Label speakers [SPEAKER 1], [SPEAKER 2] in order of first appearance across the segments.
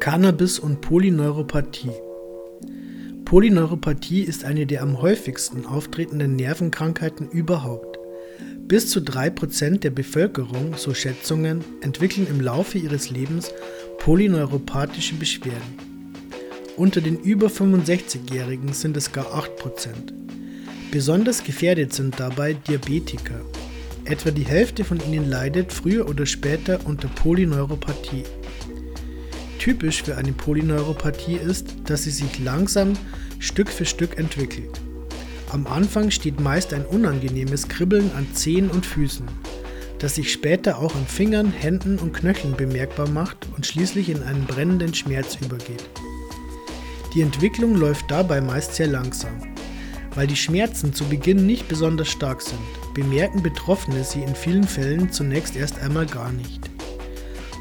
[SPEAKER 1] Cannabis und Polyneuropathie. Polyneuropathie ist eine der am häufigsten auftretenden Nervenkrankheiten überhaupt. Bis zu 3% der Bevölkerung, so Schätzungen, entwickeln im Laufe ihres Lebens polyneuropathische Beschwerden. Unter den über 65-Jährigen sind es gar 8%. Besonders gefährdet sind dabei Diabetiker. Etwa die Hälfte von ihnen leidet früher oder später unter Polyneuropathie. Typisch für eine Polyneuropathie ist, dass sie sich langsam Stück für Stück entwickelt. Am Anfang steht meist ein unangenehmes Kribbeln an Zehen und Füßen, das sich später auch an Fingern, Händen und Knöcheln bemerkbar macht und schließlich in einen brennenden Schmerz übergeht. Die Entwicklung läuft dabei meist sehr langsam. Weil die Schmerzen zu Beginn nicht besonders stark sind, bemerken Betroffene sie in vielen Fällen zunächst erst einmal gar nicht.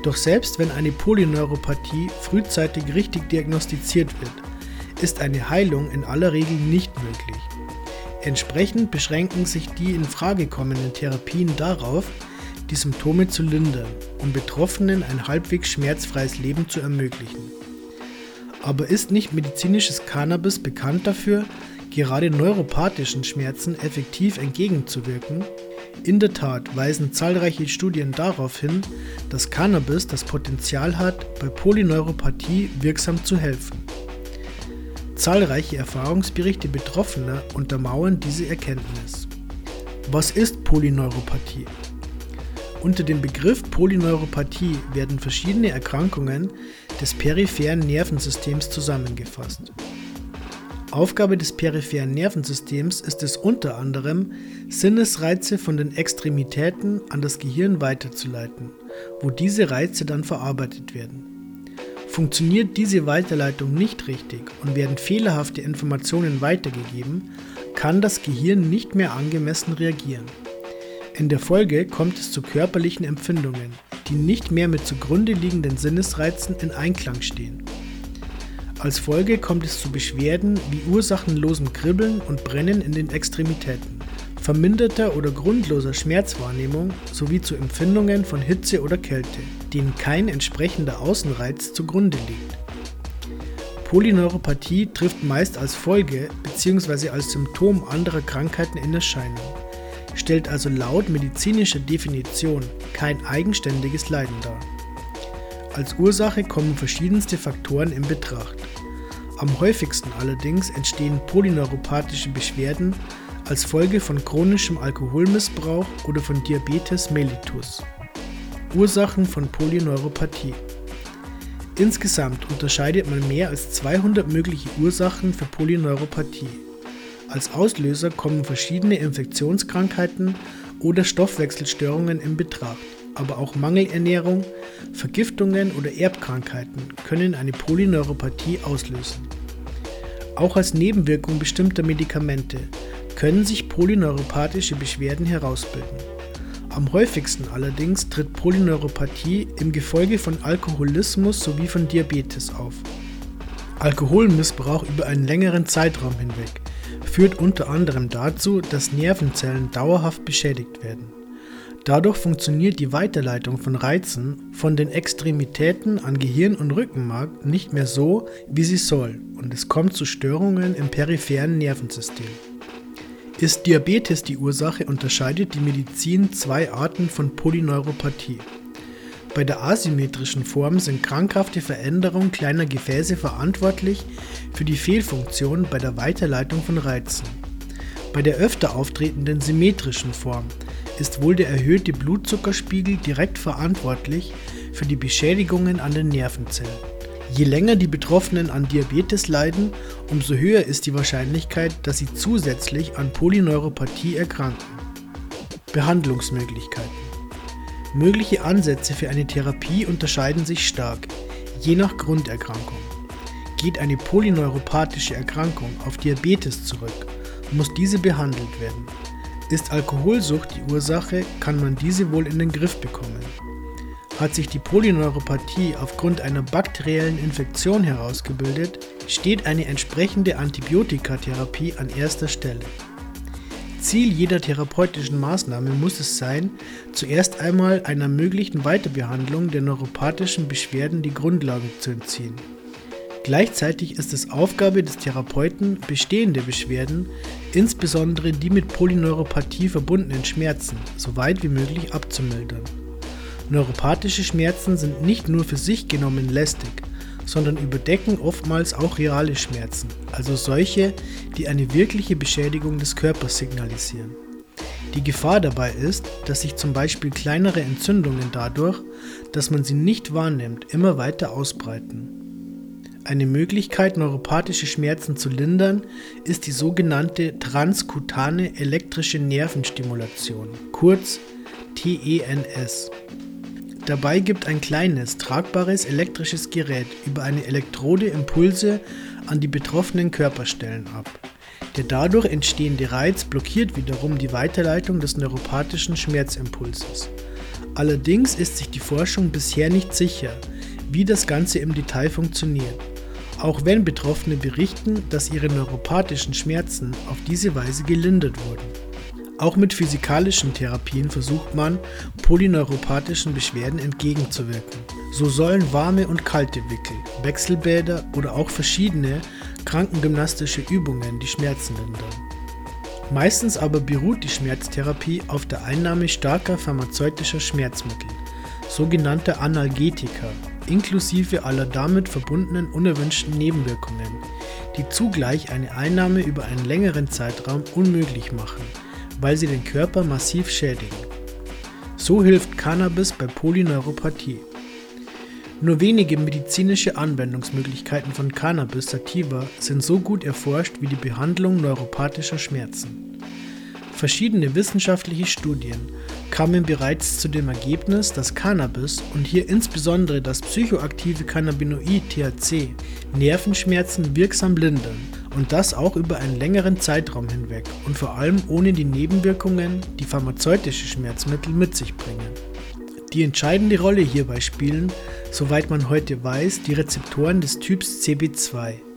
[SPEAKER 1] Doch selbst wenn eine Polyneuropathie frühzeitig richtig diagnostiziert wird, ist eine Heilung in aller Regel nicht möglich. Entsprechend beschränken sich die in Frage kommenden Therapien darauf, die Symptome zu lindern, um Betroffenen ein halbwegs schmerzfreies Leben zu ermöglichen. Aber ist nicht medizinisches Cannabis bekannt dafür, gerade neuropathischen Schmerzen effektiv entgegenzuwirken? In der Tat weisen zahlreiche Studien darauf hin, dass Cannabis das Potenzial hat, bei Polyneuropathie wirksam zu helfen. Zahlreiche Erfahrungsberichte Betroffener untermauern diese Erkenntnis. Was ist Polyneuropathie? Unter dem Begriff Polyneuropathie werden verschiedene Erkrankungen des peripheren Nervensystems zusammengefasst. Aufgabe des peripheren Nervensystems ist es unter anderem, Sinnesreize von den Extremitäten an das Gehirn weiterzuleiten, wo diese Reize dann verarbeitet werden. Funktioniert diese Weiterleitung nicht richtig und werden fehlerhafte Informationen weitergegeben, kann das Gehirn nicht mehr angemessen reagieren. In der Folge kommt es zu körperlichen Empfindungen, die nicht mehr mit zugrunde liegenden Sinnesreizen in Einklang stehen. Als Folge kommt es zu Beschwerden wie ursachenlosem Kribbeln und Brennen in den Extremitäten, verminderter oder grundloser Schmerzwahrnehmung sowie zu Empfindungen von Hitze oder Kälte, denen kein entsprechender Außenreiz zugrunde liegt. Polyneuropathie trifft meist als Folge bzw. als Symptom anderer Krankheiten in Erscheinung, stellt also laut medizinischer Definition kein eigenständiges Leiden dar. Als Ursache kommen verschiedenste Faktoren in Betracht. Am häufigsten allerdings entstehen polyneuropathische Beschwerden als Folge von chronischem Alkoholmissbrauch oder von Diabetes mellitus. Ursachen von Polyneuropathie. Insgesamt unterscheidet man mehr als 200 mögliche Ursachen für Polyneuropathie. Als Auslöser kommen verschiedene Infektionskrankheiten oder Stoffwechselstörungen in Betracht aber auch Mangelernährung, Vergiftungen oder Erbkrankheiten können eine Polyneuropathie auslösen. Auch als Nebenwirkung bestimmter Medikamente können sich polyneuropathische Beschwerden herausbilden. Am häufigsten allerdings tritt Polyneuropathie im Gefolge von Alkoholismus sowie von Diabetes auf. Alkoholmissbrauch über einen längeren Zeitraum hinweg führt unter anderem dazu, dass Nervenzellen dauerhaft beschädigt werden. Dadurch funktioniert die Weiterleitung von Reizen von den Extremitäten an Gehirn und Rückenmark nicht mehr so, wie sie soll, und es kommt zu Störungen im peripheren Nervensystem. Ist Diabetes die Ursache, unterscheidet die Medizin zwei Arten von Polyneuropathie. Bei der asymmetrischen Form sind krankhafte Veränderungen kleiner Gefäße verantwortlich für die Fehlfunktion bei der Weiterleitung von Reizen. Bei der öfter auftretenden symmetrischen Form ist wohl der erhöhte Blutzuckerspiegel direkt verantwortlich für die Beschädigungen an den Nervenzellen. Je länger die Betroffenen an Diabetes leiden, umso höher ist die Wahrscheinlichkeit, dass sie zusätzlich an Polyneuropathie erkranken. Behandlungsmöglichkeiten Mögliche Ansätze für eine Therapie unterscheiden sich stark, je nach Grunderkrankung. Geht eine polyneuropathische Erkrankung auf Diabetes zurück, muss diese behandelt werden. Ist Alkoholsucht die Ursache, kann man diese wohl in den Griff bekommen. Hat sich die Polyneuropathie aufgrund einer bakteriellen Infektion herausgebildet, steht eine entsprechende Antibiotikatherapie an erster Stelle. Ziel jeder therapeutischen Maßnahme muss es sein, zuerst einmal einer möglichen Weiterbehandlung der neuropathischen Beschwerden die Grundlage zu entziehen. Gleichzeitig ist es Aufgabe des Therapeuten, bestehende Beschwerden, insbesondere die mit Polyneuropathie verbundenen Schmerzen, so weit wie möglich abzumildern. Neuropathische Schmerzen sind nicht nur für sich genommen lästig, sondern überdecken oftmals auch reale Schmerzen, also solche, die eine wirkliche Beschädigung des Körpers signalisieren. Die Gefahr dabei ist, dass sich zum Beispiel kleinere Entzündungen dadurch, dass man sie nicht wahrnimmt, immer weiter ausbreiten. Eine Möglichkeit, neuropathische Schmerzen zu lindern, ist die sogenannte transkutane elektrische Nervenstimulation, kurz TENS. Dabei gibt ein kleines, tragbares elektrisches Gerät über eine Elektrode Impulse an die betroffenen Körperstellen ab. Der dadurch entstehende Reiz blockiert wiederum die Weiterleitung des neuropathischen Schmerzimpulses. Allerdings ist sich die Forschung bisher nicht sicher, wie das Ganze im Detail funktioniert, auch wenn Betroffene berichten, dass ihre neuropathischen Schmerzen auf diese Weise gelindert wurden. Auch mit physikalischen Therapien versucht man, polyneuropathischen Beschwerden entgegenzuwirken. So sollen warme und kalte Wickel, Wechselbäder oder auch verschiedene krankengymnastische Übungen die Schmerzen lindern. Meistens aber beruht die Schmerztherapie auf der Einnahme starker pharmazeutischer Schmerzmittel, sogenannter Analgetika, inklusive aller damit verbundenen unerwünschten Nebenwirkungen, die zugleich eine Einnahme über einen längeren Zeitraum unmöglich machen weil sie den Körper massiv schädigen. So hilft Cannabis bei Polyneuropathie. Nur wenige medizinische Anwendungsmöglichkeiten von Cannabis sativa sind so gut erforscht wie die Behandlung neuropathischer Schmerzen. Verschiedene wissenschaftliche Studien kamen bereits zu dem Ergebnis, dass Cannabis und hier insbesondere das psychoaktive Cannabinoid THC Nervenschmerzen wirksam lindern und das auch über einen längeren Zeitraum hinweg und vor allem ohne die Nebenwirkungen, die pharmazeutische Schmerzmittel mit sich bringen. Die entscheidende Rolle hierbei spielen, soweit man heute weiß, die Rezeptoren des Typs CB2.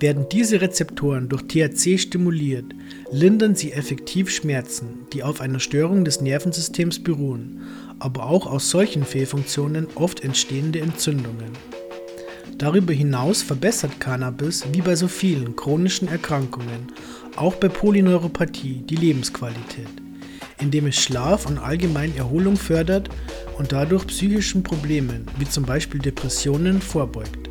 [SPEAKER 1] Werden diese Rezeptoren durch THC stimuliert, lindern sie effektiv Schmerzen, die auf einer Störung des Nervensystems beruhen, aber auch aus solchen Fehlfunktionen oft entstehende Entzündungen. Darüber hinaus verbessert Cannabis, wie bei so vielen chronischen Erkrankungen, auch bei Polyneuropathie, die Lebensqualität, indem es Schlaf und allgemein Erholung fördert und dadurch psychischen Problemen wie zum Beispiel Depressionen vorbeugt.